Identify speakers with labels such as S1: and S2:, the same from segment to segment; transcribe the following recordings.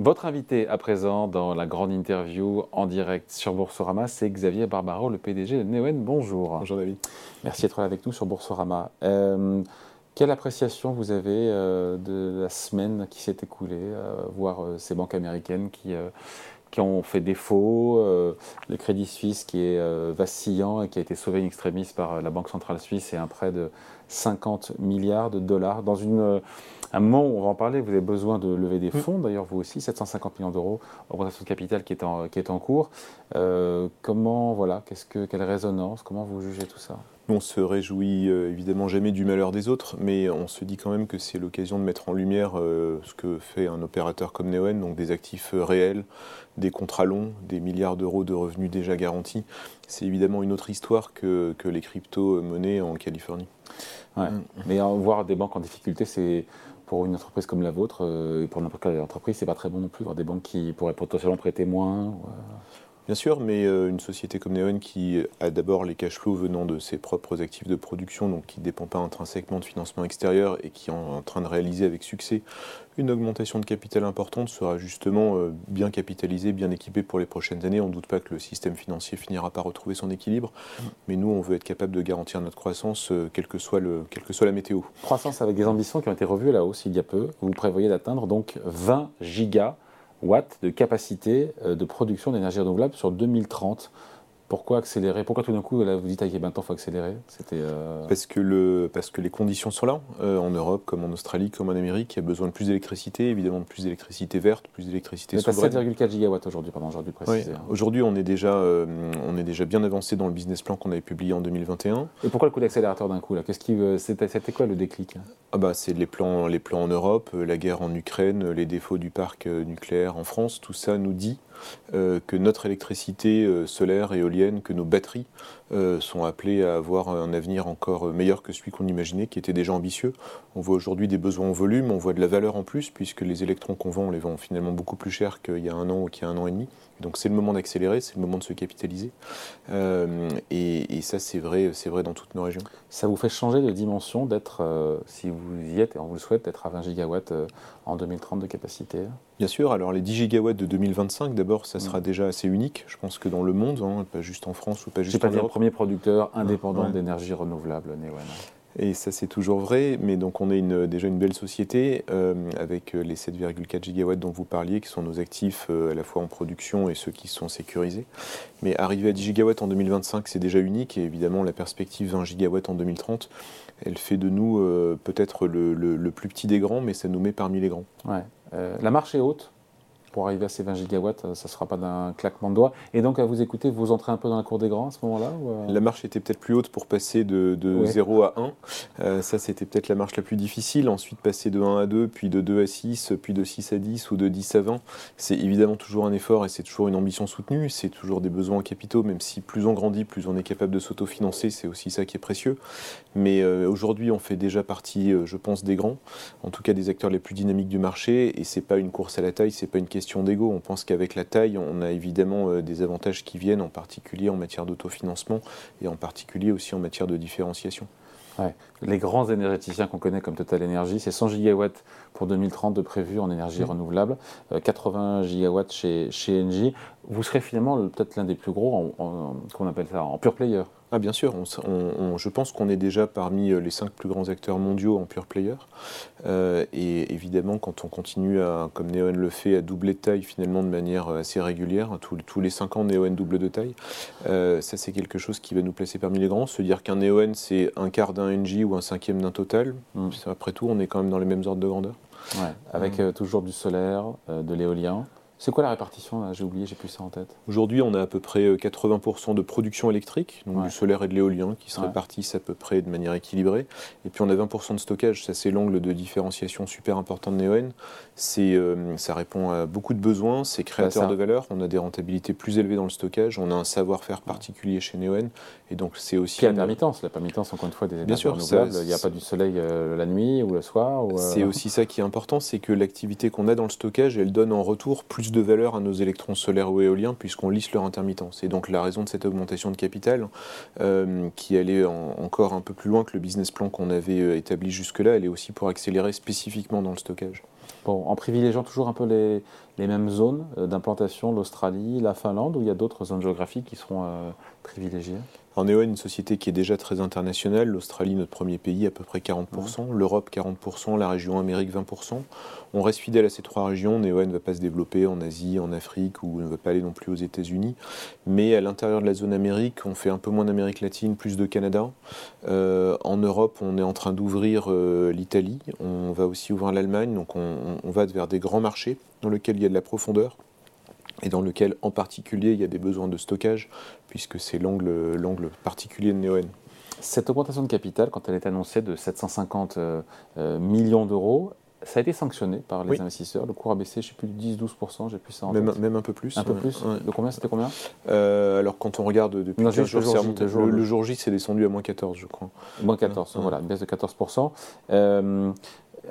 S1: Votre invité à présent dans la grande interview en direct sur Boursorama, c'est Xavier Barbaro, le PDG de Neoen. Bonjour.
S2: Bonjour David.
S1: Merci d'être là avec nous sur Boursorama. Euh, quelle appréciation vous avez euh, de la semaine qui s'est écoulée, euh, voir ces banques américaines qui, qui ont fait défaut, le Crédit Suisse qui est vacillant et qui a été sauvé in extremis par la Banque centrale suisse et un prêt de 50 milliards de dollars dans une un moment où on va en parler, vous avez besoin de lever des mm. fonds, d'ailleurs vous aussi, 750 millions d'euros, augmentation de capital qui est en, qui est en cours. Euh, comment, voilà, qu'est-ce que, quelle résonance, comment vous jugez tout ça?
S2: On se réjouit euh, évidemment jamais du malheur des autres, mais on se dit quand même que c'est l'occasion de mettre en lumière euh, ce que fait un opérateur comme Neoen, donc des actifs réels, des contrats longs, des milliards d'euros de revenus déjà garantis. C'est évidemment une autre histoire que, que les crypto-monnaies en Californie.
S1: Ouais. Mm. Mais voir des banques en difficulté, c'est pour une entreprise comme la vôtre, euh, et pour n'importe quelle entreprise, c'est pas très bon non plus. Voir des banques qui pourraient potentiellement prêter moins. Euh.
S2: Bien sûr, mais euh, une société comme Neon qui a d'abord les cash flows venant de ses propres actifs de production, donc qui ne dépend pas intrinsèquement de financement extérieur et qui est en train de réaliser avec succès une augmentation de capital importante sera justement euh, bien capitalisée, bien équipée pour les prochaines années. On ne doute pas que le système financier finira par retrouver son équilibre, mais nous, on veut être capable de garantir notre croissance, euh, quelle, que soit le, quelle que soit la météo.
S1: Croissance avec des ambitions qui ont été revues à la hausse il y a peu. Vous prévoyez d'atteindre donc 20 gigawatts de capacité euh, de production d'énergie renouvelable sur 2030. Pourquoi accélérer? Pourquoi tout d'un coup, là, vous dites, maintenant, il faut accélérer?
S2: C'était euh, parce, que le, parce que les conditions sont là. Euh, en Europe, comme en Australie, comme en Amérique, il y a besoin de plus d'électricité, évidemment de plus d'électricité verte, plus d'électricité
S1: souveraine. 7,4 gigawatts aujourd'hui, pardon, aujourd'hui précisé. Hein.
S2: Aujourd'hui, on, est déjà, euh, on est déjà bien avancé dans le business plan qu'on avait publié en 2021.
S1: Et pourquoi le coup d'accélérateur d'un coup là? Qu'est-ce qui, c'était, quoi le déclic
S2: ah bah, C'est les plans, les plans en Europe, la guerre en Ukraine, les défauts du parc nucléaire en France. Tout ça nous dit que notre électricité euh, solaire, éolienne, que nos batteries euh, sont appelées à avoir un avenir encore meilleur que celui qu'on imaginait, qui était déjà ambitieux. On voit aujourd'hui des besoins en volume, on voit de la valeur en plus, puisque les électrons qu'on vend, on les vend finalement beaucoup plus cher qu'il y a un an ou qu'il y a un an et demi. Donc c'est le moment d'accélérer, c'est le moment de se capitaliser. Ça, c'est vrai, c'est vrai dans toutes nos régions.
S1: Ça vous fait changer de dimension d'être, si vous y êtes et on vous le souhaite, d'être à 20 gigawatts en 2030 de capacité
S2: Bien sûr, alors les 10 gigawatts de 2025, d'abord, ça sera mm. déjà assez unique, je pense que dans le monde, hein, pas juste en France ou pas juste
S1: en
S2: Europe.
S1: le premier producteur indépendant d'énergie renouvelable, Neoen.
S2: Et ça, c'est toujours vrai, mais donc on est une, déjà une belle société euh, avec les 7,4 gigawatts dont vous parliez, qui sont nos actifs euh, à la fois en production et ceux qui sont sécurisés. Mais arriver à 10 gigawatts en 2025, c'est déjà unique, et évidemment, la perspective 20 gigawatts en 2030, elle fait de nous euh, peut-être le, le, plus petit des grands, mais ça nous met parmi les grands.
S1: Ouais. Euh, la marche est haute pour arriver à ces 20 gigawatts, euh, ça ne sera pas d'un claquement de doigts. Et donc, à vous écouter, vous entrez un peu dans la cour des grands à ce moment-là
S2: euh La marche était peut-être plus haute pour passer de, 0 à 1. Euh, ça, c'était peut-être la marche la plus difficile. Ensuite, passer de 1 à 2, puis de 2 à 6, puis de 6 à 10 ou de 10 à 20. C'est évidemment toujours un effort et c'est toujours une ambition soutenue. C'est toujours des besoins en capitaux, même si plus on grandit, plus on est capable de s'autofinancer. C'est aussi ça qui est précieux. Mais aujourd'hui, on fait déjà partie, je pense, des grands, en tout cas des acteurs les plus dynamiques du marché. Et c'est pas une course à la taille, c'est pas une question d'ego. On pense qu'avec la taille, on a évidemment euh, des avantages qui viennent, en particulier en matière d'autofinancement et en particulier aussi en matière de différenciation.
S1: Les grands énergéticiens qu'on connaît comme Total Energy, c'est 100 gigawatts pour 2030 de prévu en énergie renouvelable, 80 euh, gigawatts chez, chez Engie. Vous serez finalement peut-être l'un des plus gros, qu'on appelle ça, en pure player.
S2: Ah bien sûr, je pense qu'on est déjà parmi euh, les cinq plus grands acteurs mondiaux en pure player. Euh, et évidemment, quand on continue, à, comme Neoen le fait, à doubler de taille finalement de manière assez régulière, tous, tous les cinq ans, Neoen double de taille, ça c'est quelque chose qui va nous placer parmi les grands. Se dire qu'un Neoen c'est un quart d'un NG ou un cinquième d'un total, mm. après tout, on est quand même dans les mêmes ordres de grandeur.
S1: avec mm. euh, toujours du solaire, euh, de l'éolien. C'est quoi la répartition J'ai oublié, j'ai plus ça en tête.
S2: Aujourd'hui, on a à peu près 80% euh, de production électrique, donc du solaire et de l'éolien, qui se répartissent à peu près de manière équilibrée. Et puis on a 20% de stockage. Ça, c'est l'angle de différenciation super important de Neoen. C'est, euh, ça répond à beaucoup de besoins, c'est créateur de valeur. On a des rentabilités plus élevées dans le stockage. On a un savoir-faire particulier chez Neoen. Et donc, c'est aussi.
S1: Puis l'intermittence. La permittence, encore une fois, des énergies Bien sûr, renouvelables. Il n'y a pas du soleil euh, la nuit ou le soir.
S2: C'est aussi ça qui est important, c'est que l'activité qu'on a dans le stockage, elle donne en retour plus de valeur à nos électrons solaires ou éoliens puisqu'on lisse leur intermittence. Et donc la raison de cette augmentation de capital, euh, qui allait encore un peu plus loin que le business plan qu'on avait euh, établi jusque-là, elle est aussi pour accélérer spécifiquement dans le stockage.
S1: Bon, en privilégiant toujours un peu les, les mêmes zones d'implantation, l'Australie, la Finlande, ou il y a d'autres zones géographiques qui seront privilégiées?
S2: En est une société qui est déjà très internationale. L'Australie, notre premier pays, à peu près 40%. L'Europe, 40%. La région Amérique, 20%. On reste fidèle à ces trois régions. Neoen ne va pas se développer en Asie, en Afrique ou ne va pas aller non plus aux États-Unis. Mais à l'intérieur de la zone Amérique, on fait un peu moins d'Amérique latine, plus de Canada. Euh, en Europe, on est en train d'ouvrir euh, l'Italie. On va aussi ouvrir l'Allemagne. Donc on, on va vers des grands marchés dans lesquels il y a de la profondeur et dans lequel en particulier il y a des besoins de stockage, puisque c'est l'angle particulier de Neoen.
S1: Cette augmentation de capital, quand elle est annoncée de 750 euh, euh, millions d'euros, ça a été sanctionné par les investisseurs. Le cours a baissé, je sais plus, 10-12%, j'ai plus ça en
S2: même, Même un peu plus.
S1: Un peu plus De combien? C'était combien?
S2: Euh, Alors, quand on regarde depuis jours, le, jour J, c'est descendu à moins 14, je crois.
S1: Moins 14, voilà, une baisse de 14%. Euh,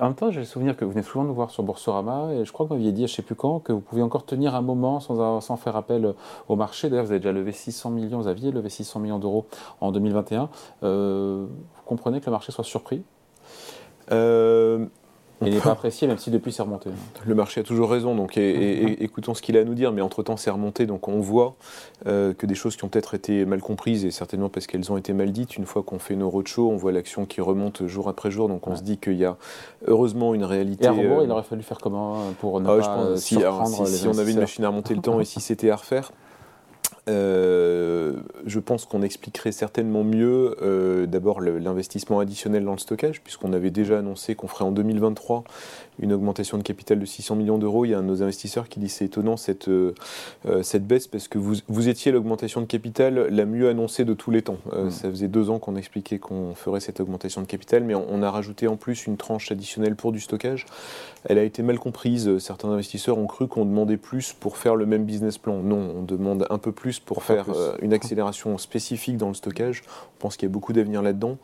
S1: en même temps, j'ai le souvenir que vous venez souvent nous voir sur Boursorama et je crois que vous m'aviez dit, je ne sais plus quand, que vous pouviez encore tenir un moment sans, faire appel au marché. D'ailleurs, vous avez déjà levé 600 millions, vous aviez levé 600 millions d'euros en 2021. Euh, vous comprenez que le marché soit surpris?
S2: Euh,
S1: il n'est pas apprécié, même si depuis c'est remonté.
S2: Le marché a toujours raison, donc écoutons ce qu'il a à nous dire, mais entre-temps c'est remonté, donc on voit euh, que des choses qui ont peut-être été mal comprises, et certainement parce qu'elles ont été mal dites, une fois qu'on fait nos roadshows, on voit l'action qui remonte jour après jour, donc on se dit qu'il y a heureusement une réalité. Et
S1: à rebours, il aurait fallu faire comment pour ne ah pas
S2: si, si on avait une machine à remonter le temps et si c'était à refaire, euh, je pense qu'on expliquerait certainement mieux euh, d'abord l'investissement additionnel dans le stockage, puisqu'on avait déjà annoncé qu'on ferait en 2023 une augmentation de capital de 600 millions d'euros. Il y a un de nos investisseurs qui dit c'est étonnant cette, euh, cette baisse, parce que vous, vous étiez l'augmentation de capital la mieux annoncée de tous les temps. Mm. Ça faisait deux ans qu'on expliquait qu'on ferait cette augmentation de capital, mais on, a rajouté en plus une tranche additionnelle pour du stockage. Elle a été mal comprise. Certains investisseurs ont cru qu'on demandait plus pour faire le même business plan. Non, on demande un peu plus pour faire euh, une accélération spécifique dans le stockage. On pense qu'il y a beaucoup d'avenir là-dedans.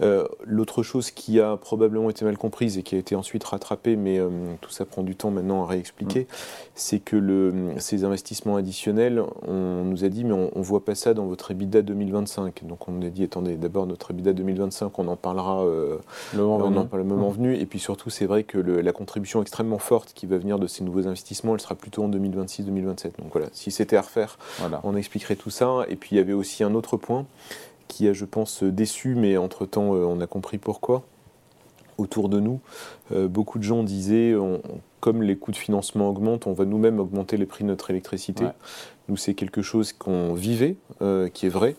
S2: Euh, l'autre chose qui a probablement été mal comprise et qui a été ensuite rattrapée, mais euh, tout ça prend du temps maintenant à réexpliquer, mm. c'est que le, ces investissements additionnels, on nous a dit, mais on ne voit pas ça dans votre EBITDA 2025. Donc on nous a dit, attendez, d'abord notre EBITDA 2025, on en parlera le moment, venu. le moment mm. venu. Et puis surtout, c'est vrai que la contribution extrêmement forte qui va venir de ces nouveaux investissements, elle sera plutôt en 2026-2027. Donc voilà, si c'était à refaire, voilà. on expliquerait tout ça. Et puis il y avait aussi un autre point qui a, je pense, déçu, mais entre-temps, euh, on a compris pourquoi. Autour de nous, euh, beaucoup de gens disaient, comme les coûts de financement augmentent, on va nous-mêmes augmenter les prix de notre électricité. Nous, c'est quelque chose qu'on vivait, euh, qui est vrai,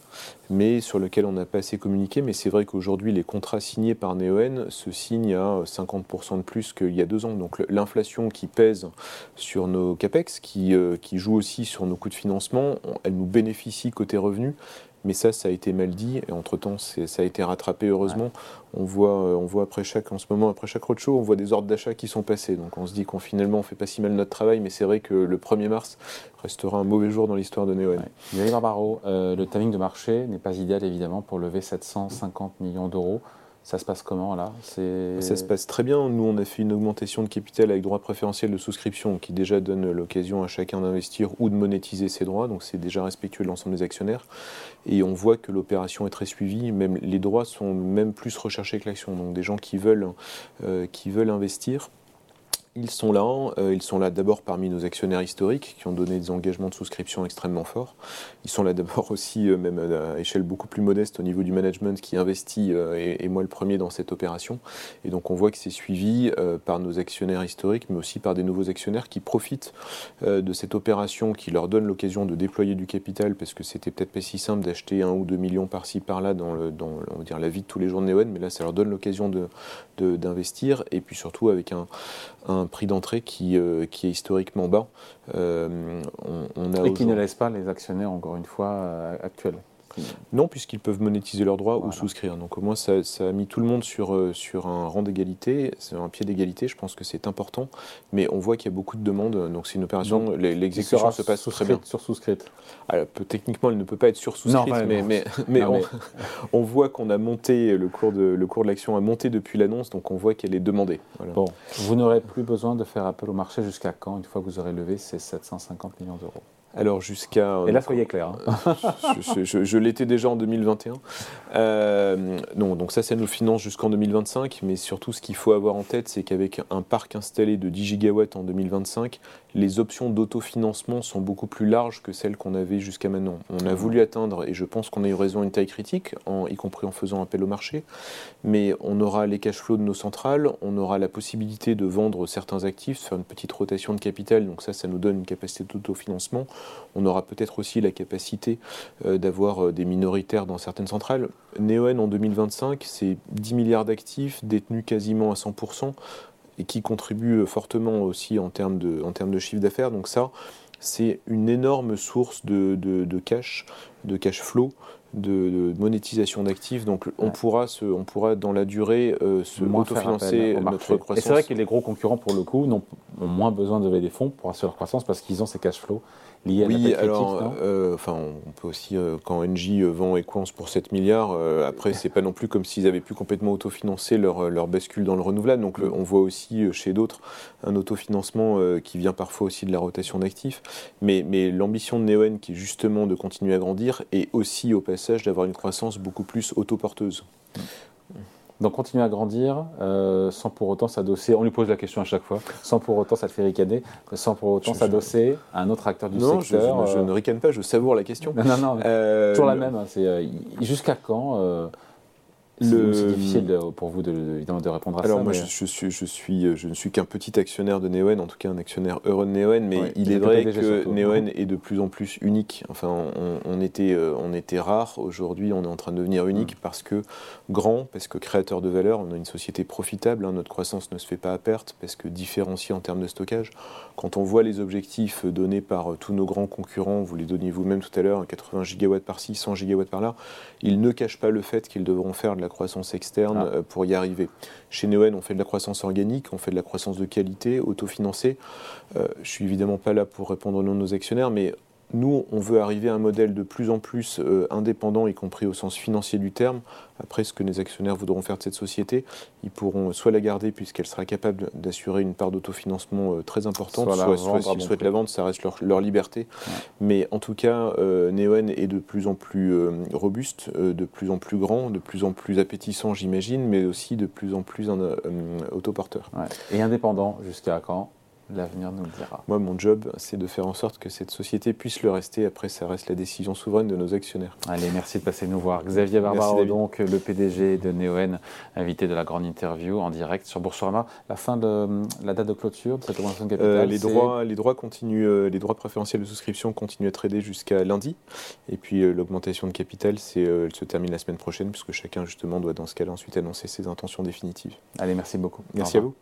S2: mais sur lequel on n'a pas assez communiqué. Mais c'est vrai qu'aujourd'hui, les contrats signés par Neoen se signent à 50% de plus qu'il y a deux ans. Donc l'inflation qui pèse sur nos CAPEX, qui, qui joue aussi sur nos coûts de financement, elle nous bénéficie côté revenus, mais ça, ça a été mal dit, et entre-temps, ça a été rattrapé, heureusement. On, voit, euh, on voit après chaque, en ce moment, après chaque roadshow, on voit des ordres d'achat qui sont passés. Donc on se dit qu'on finalement, on fait pas si mal notre travail, mais c'est vrai que le 1er mars restera un mauvais jour dans l'histoire de Neoen.
S1: Ouais. Barbaro, euh, le timing de marché n'est pas idéal, évidemment, pour lever 750 millions d'euros. Ça se passe comment là?
S2: Ça se passe très bien. Nous, on a fait une augmentation de capital avec droit préférentiel de souscription qui déjà donne l'occasion à chacun d'investir ou de monétiser ses droits. Donc c'est déjà respectueux de l'ensemble des actionnaires. Et on voit que l'opération est très suivie. Même les droits sont même plus recherchés que l'action. Donc des gens qui veulent, euh, qui veulent investir ils sont là. Euh, ils sont là d'abord parmi nos actionnaires historiques qui ont donné des engagements de souscription extrêmement forts. Ils sont là d'abord aussi, euh, même à échelle beaucoup plus modeste au niveau du management qui investit, euh, et, moi le premier, dans cette opération. Et donc on voit que c'est suivi par nos actionnaires historiques, mais aussi par des nouveaux actionnaires qui profitent de cette opération, qui leur donne l'occasion de déployer du capital, parce que c'était peut-être pas si simple d'acheter un ou deux millions par-ci par-là dans, la vie de tous les jours de Neoen, mais là ça leur donne l'occasion d'investir, et puis surtout avec un prix d'entrée qui, euh, qui est historiquement bas.
S1: Euh, on, a Et qui ne laisse pas les actionnaires, encore une fois, euh, actuels.
S2: Non, puisqu'ils peuvent monétiser leurs droits ou souscrire. Donc au moins, ça, a mis tout le monde sur, euh, sur un rang d'égalité, sur un pied d'égalité. Je pense que c'est important. Mais on voit qu'il y a beaucoup de demandes. Donc c'est une opération, l'exécution se passe très bien.
S1: Sur souscrite
S2: Alors, Techniquement, elle ne peut pas être sur souscrite, mais, mais, mais, on, voit qu'on a monté, le cours de, le cours de l'action a monté depuis l'annonce, donc on voit qu'elle est demandée.
S1: Bon, vous n'aurez plus besoin de faire appel au marché jusqu'à quand, une fois que vous aurez levé ces 750 millions d'euros
S2: Alors jusqu'à...
S1: Et là, soyez clair.
S2: Hein. je, l'étais déjà en 2021. non, donc ça, ça nous finance jusqu'en 2025, mais surtout ce qu'il faut avoir en tête, c'est qu'avec un parc installé de 10 gigawatts en 2025, les options d'autofinancement sont beaucoup plus larges que celles qu'on avait jusqu'à maintenant. On a voulu atteindre, et je pense qu'on a eu raison, une taille critique, en, y compris en faisant appel au marché, mais on aura les cash flows de nos centrales, on aura la possibilité de vendre certains actifs, de faire une petite rotation de capital, donc ça, ça nous donne une capacité d'autofinancement. On aura peut-être aussi la capacité euh, d'avoir euh, des minoritaires dans certaines centrales. Neoen en 2025, c'est 10 milliards d'actifs détenus quasiment à 100% et qui contribuent euh, fortement aussi en termes de, en termes de chiffre d'affaires. Donc ça, c'est une énorme source de, de, cash, de cash flow, de, monétisation d'actifs. Donc on, pourra se, on pourra dans la durée euh, se autofinancer notre croissance.
S1: Et c'est vrai que les gros concurrents, pour le coup, ont, ont moins besoin de lever des fonds pour assurer leur croissance parce qu'ils ont ces cash flows
S2: oui, alors, euh, enfin, on peut aussi, euh, quand Engie euh, vend Equance pour 7 milliards, après, c'est pas non plus comme s'ils avaient pu complètement autofinancer leur, leur bascule dans le renouvelable. Donc, on voit aussi chez d'autres un autofinancement qui vient parfois aussi de la rotation d'actifs. Mais, mais l'ambition de Neoen, qui est justement de continuer à grandir, est aussi au passage d'avoir une croissance beaucoup plus autoporteuse.
S1: Donc continuer à grandir euh, sans pour autant s'adosser, on lui pose la question à chaque fois, sans pour autant ça te fait ricaner, sans pour autant s'adosser à un autre acteur du
S2: non,
S1: secteur.
S2: Je, je, je, ne ricane pas, je savoure la question.
S1: Non, non, non euh, toujours la même. Hein, c'est euh, jusqu'à quand c'est difficile pour vous de, évidemment de répondre à
S2: ça. Alors moi, je, suis, je, suis, je ne suis qu'un petit actionnaire de Neoen, en tout cas un actionnaire heureux de Neoen, mais il est vrai que Neoen est de plus en plus unique. Enfin, on, était, euh, on était rare. Aujourd'hui, on est en train de devenir unique mm. parce que grand, parce que créateur de valeur. On a une société profitable. Hein. notre croissance ne se fait pas à perte parce que différencié en termes de stockage. Quand on voit les objectifs donnés par euh, tous nos grands concurrents, vous les donniez vous-même tout à l'heure, 80 gigawatts par-ci, 100 gigawatts par-là, ils ne cachent pas le fait qu'ils devront faire de la croissance externe ah. euh, pour y arriver. Chez Neoen, on fait de la croissance organique, on fait de la croissance de qualité, autofinancée. Euh, je suis évidemment pas là pour répondre au nom de nos actionnaires, mais nous, on veut arriver à un modèle de plus en plus euh, indépendant, y compris au sens financier du terme. Après, ce que les actionnaires voudront faire de cette société, ils pourront soit la garder puisqu'elle sera capable d'assurer une part d'autofinancement euh, très importante, soit, s'ils souhaitent la vendre, ça reste leur, liberté. Mais en tout cas, euh, Neoen est de plus en plus robuste, de plus en plus grand, de plus en plus appétissant, j'imagine, mais aussi de plus en plus autoporteur.
S1: Et indépendant, jusqu'à quand? L'avenir nous le dira.
S2: Moi, mon job, c'est de faire en sorte que cette société puisse le rester. Après, ça reste la décision souveraine de nos actionnaires.
S1: Allez, merci de passer nous voir. Xavier Barbaro, donc le PDG de Neoen, invité de la grande interview en direct sur Boursorama. La fin de la date de clôture de cette augmentation de capital
S2: euh, les, droits, les, droits continuent, euh, les droits préférentiels de souscription continuent à trader jusqu'à lundi. Et puis, euh, l'augmentation de capital, c'est, elle se termine la semaine prochaine, puisque chacun, justement, doit dans ce cas-là ensuite annoncer ses intentions définitives.
S1: Allez, merci beaucoup.
S2: Merci à vous.